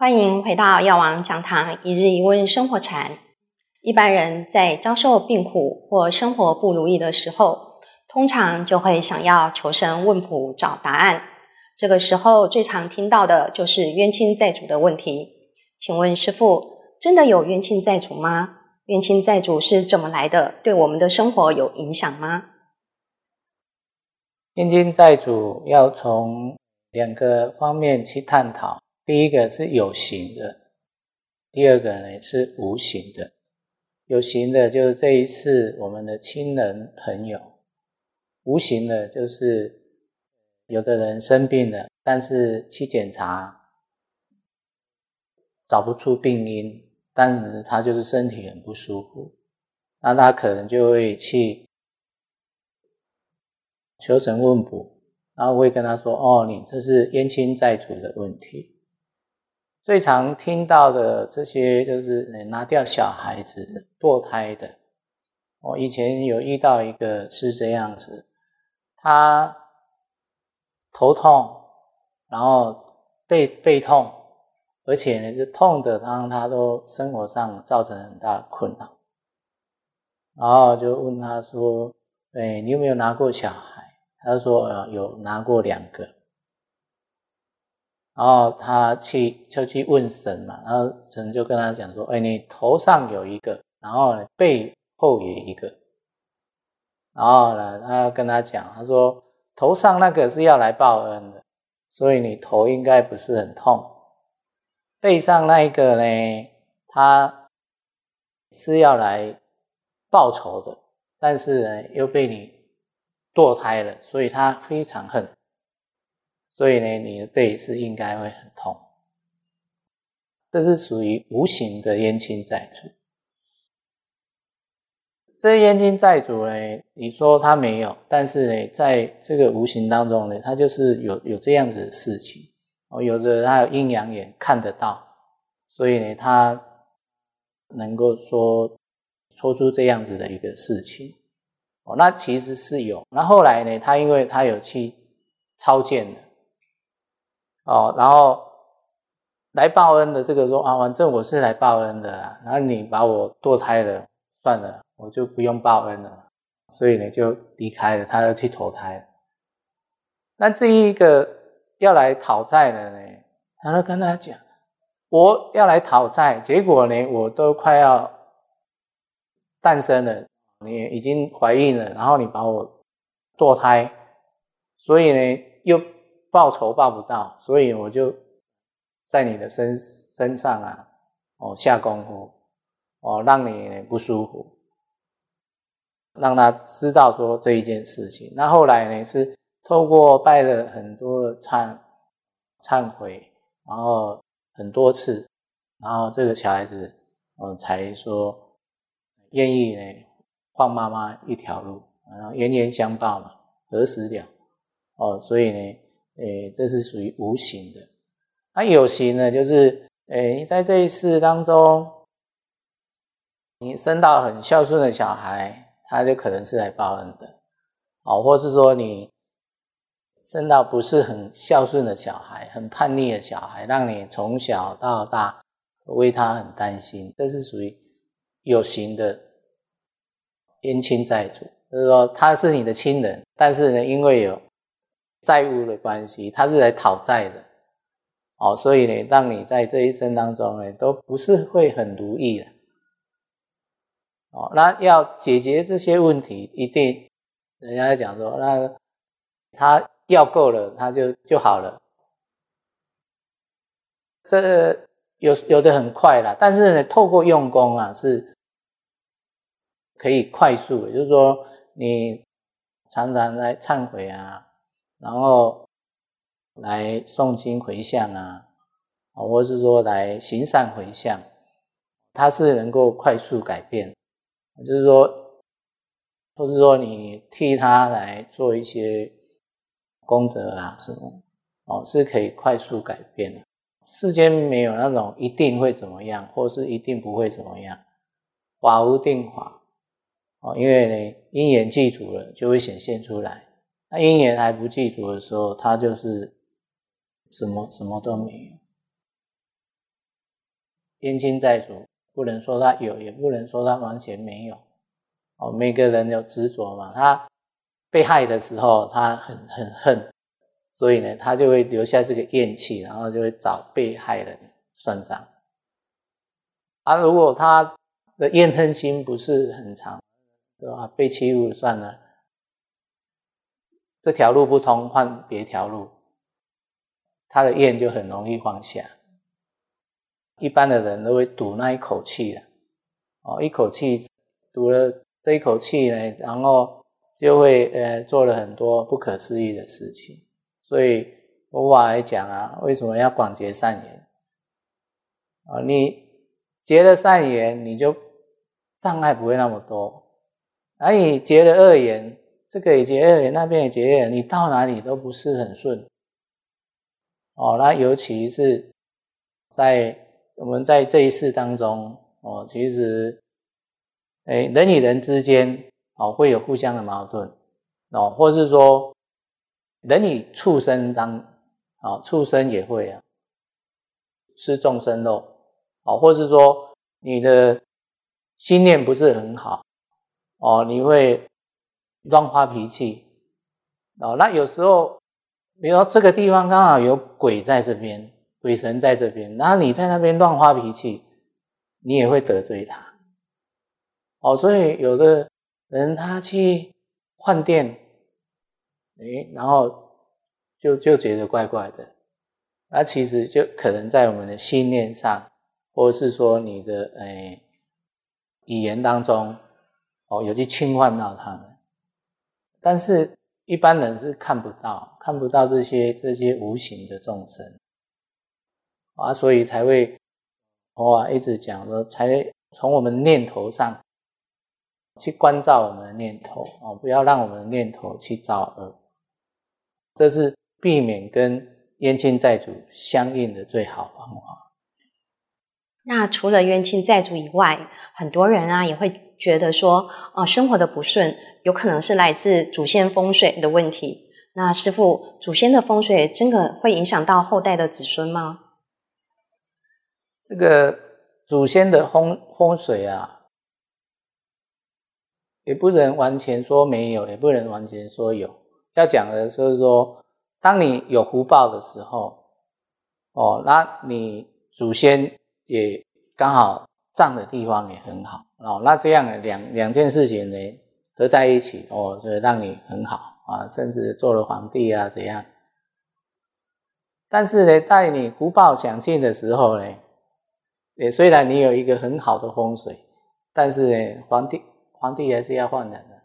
欢迎回到药王讲堂一日一问生活禅。一般人在遭受病苦或生活不如意的时候，通常就会想要求神问卜找答案。这个时候最常听到的就是冤亲债主的问题。请问师父，真的有冤亲债主吗？冤亲债主是怎么来的？对我们的生活有影响吗？冤亲债主要从两个方面去探讨。第一个是有形的，第二个呢是无形的。有形的就是这一次我们的亲人朋友，无形的就是有的人生病了，但是去检查找不出病因，但是他就是身体很不舒服，那他可能就会去求神问卜，然后会跟他说：“哦，你这是冤亲债主的问题。”最常听到的这些，就是拿掉小孩子、堕胎的。我以前有遇到一个是这样子，他头痛，然后背背痛，而且呢是痛的，让他都生活上造成很大的困扰。然后就问他说：“哎，你有没有拿过小孩？”他说：“呃，有拿过两个。”然后他去就去问神嘛，然后神就跟他讲说：“哎，你头上有一个，然后呢背后也一个。”然后呢，他跟他讲，他说：“头上那个是要来报恩的，所以你头应该不是很痛。背上那一个呢，他是要来报仇的，但是呢又被你堕胎了，所以他非常恨。”所以呢，你的背是应该会很痛，这是属于无形的冤亲债主。这冤亲债主呢，你说他没有，但是呢，在这个无形当中呢，他就是有有这样子的事情哦。有的他有阴阳眼看得到，所以呢，他能够说说出这样子的一个事情哦。那其实是有，那后来呢，他因为他有去超荐的。哦，然后来报恩的这个说啊，反正我是来报恩的，然后你把我堕胎了，算了，我就不用报恩了，所以呢就离开了，他要去投胎。那这一个要来讨债的呢，他就跟他讲，我要来讨债，结果呢我都快要诞生了，你已经怀孕了，然后你把我堕胎，所以呢又。报仇报不到，所以我就在你的身身上啊，哦下功夫，哦让你不舒服，让他知道说这一件事情。那后来呢，是透过拜了很多忏忏悔，然后很多次，然后这个小孩子，嗯，才说愿意呢放妈妈一条路，然后冤冤相报嘛，何时了？哦，所以呢。诶，这是属于无形的。那有形呢，就是诶，在这一世当中，你生到很孝顺的小孩，他就可能是来报恩的，哦，或是说你生到不是很孝顺的小孩，很叛逆的小孩，让你从小到大为他很担心，这是属于有形的冤亲债主，就是说他是你的亲人，但是呢，因为有。债务的关系，他是来讨债的，哦，所以呢，让你在这一生当中呢，都不是会很如意的，哦，那要解决这些问题，一定人家讲说，那他要够了，他就就好了，这有有的很快啦，但是呢，透过用功啊，是可以快速，的，就是说你常常在忏悔啊。然后来诵经回向啊，或是说来行善回向，它是能够快速改变，就是说，或是说你替他来做一些功德啊什么，哦，是可以快速改变的。世间没有那种一定会怎么样，或是一定不会怎么样，法无定法，哦，因为呢因缘记住了，就会显现出来。那因缘还不记住的时候，他就是什么什么都没有。冤亲债主，不能说他有，也不能说他完全没有。哦，每个人有执着嘛，他被害的时候，他很很恨，所以呢，他就会留下这个怨气，然后就会找被害人算账。啊，如果他的怨恨心不是很长，对吧？被欺负算了，这条路不通，换别条路，他的怨就很容易放下。一般的人都会赌那一口气的，哦，一口气赌了。这一口气呢，然后就会呃做了很多不可思议的事情。所以佛法来讲啊，为什么要广结善缘啊？你结了善缘，你就障碍不会那么多。而你结了恶缘，这个也结恶缘，那边也结恶缘，你到哪里都不是很顺。哦，那尤其是在我们在这一世当中，哦，其实。哎，人与人之间哦，会有互相的矛盾哦，或是说人与畜生当啊，畜生也会啊，吃众生肉哦，或是说你的心念不是很好哦，你会乱发脾气哦。那有时候，比如说这个地方刚好有鬼在这边，鬼神在这边，然后你在那边乱发脾气，你也会得罪他。哦，所以有的人他去换店，哎，然后就就觉得怪怪的，那其实就可能在我们的信念上，或者是说你的哎语言当中，哦，有去侵犯到他们，但是一般人是看不到，看不到这些这些无形的众生，啊，所以才会我一直讲说，才从我们念头上。去关照我们的念头哦，不要让我们的念头去造恶，这是避免跟冤亲债主相应的最好方法。那除了冤亲债主以外，很多人啊也会觉得说，哦，生活的不顺有可能是来自祖先风水的问题。那师傅，祖先的风水真的会影响到后代的子孙吗？这个祖先的风风水啊。也不能完全说没有，也不能完全说有。要讲的就是说，当你有福报的时候，哦，那你祖先也刚好葬的地方也很好哦。那这样两两件事情呢合在一起哦，就让你很好啊，甚至做了皇帝啊怎样。但是呢，在你福报享尽的时候呢，也虽然你有一个很好的风水，但是呢，皇帝。皇帝还是要换人的，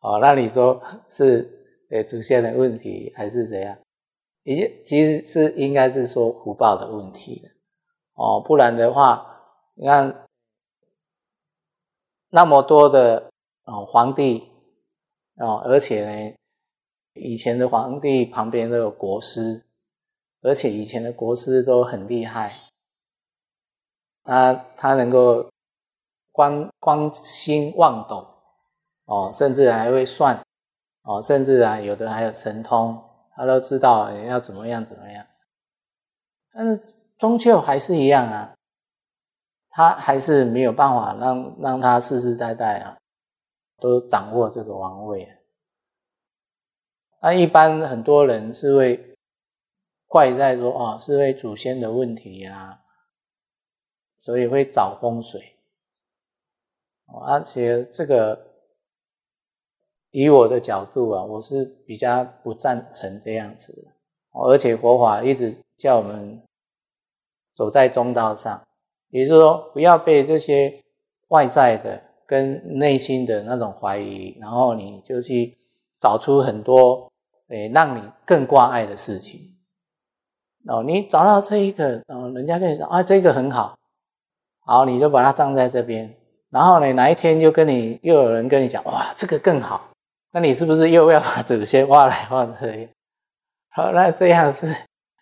哦，那你说是呃祖先的问题还是怎样？已经其实是应该是说福报的问题的，哦，不然的话，你看那么多的哦皇帝哦，而且呢，以前的皇帝旁边都有国师，而且以前的国师都很厉害，他他能够。光光心望斗哦，甚至还会算哦，甚至啊，有的还有神通，他都知道要怎么样怎么样。但是终究还是一样啊，他还是没有办法让让他世世代代啊都掌握这个王位。那一般很多人是会怪在说哦，是为祖先的问题呀，所以会找风水。而且这个，以我的角度啊，我是比较不赞成这样子的。而且佛法一直叫我们走在中道上，也就是说，不要被这些外在的跟内心的那种怀疑，然后你就去找出很多诶让你更挂碍的事情。哦，你找到这一个，哦，人家跟你说啊，这个很好，好，你就把它葬在这边。然后呢，哪一天又跟你又有人跟你讲，哇，这个更好，那你是不是又要把祖先挖来挖去？好，那这样是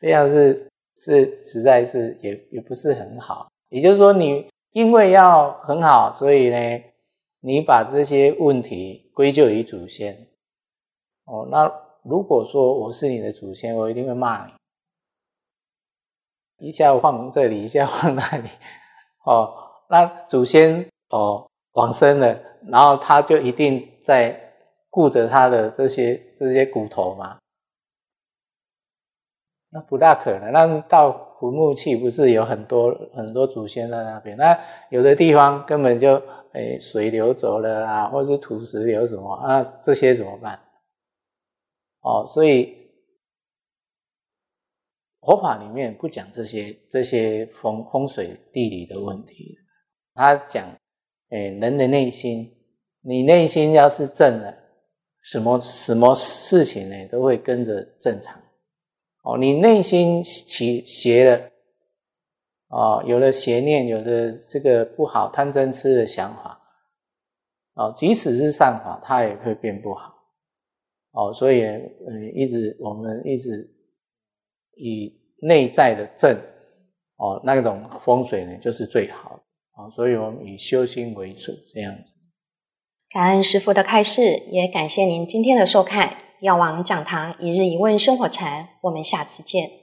这样是是实在是也也不是很好。也就是说，你因为要很好，所以呢，你把这些问题归咎于祖先。哦，那如果说我是你的祖先，我一定会骂你。一下放这里，一下放那里，哦，那祖先哦往生了，然后他就一定在顾着他的这些这些骨头嘛？不大可能。那到坟墓去不是有很多很多祖先在那边？那有的地方根本就诶水流走了啦，或是土石流什么啊？这些怎么办？哦，所以佛法里面不讲这些这些风风水地理的问题，他讲诶人的内心，你内心要是正了，什么什么事情呢都会跟着正常。哦，你内心起邪了，哦，有了邪念，有了这个不好贪嗔痴的想法，哦，即使是善法，它也会变不好。哦，所以嗯，一直我们一直以内在的正，哦，那种风水呢，就是最好的。哦，所以我们以修心为主，这样子。感恩师父的开示，也感谢您今天的收看。药王讲堂一日一问生活禅，我们下次见。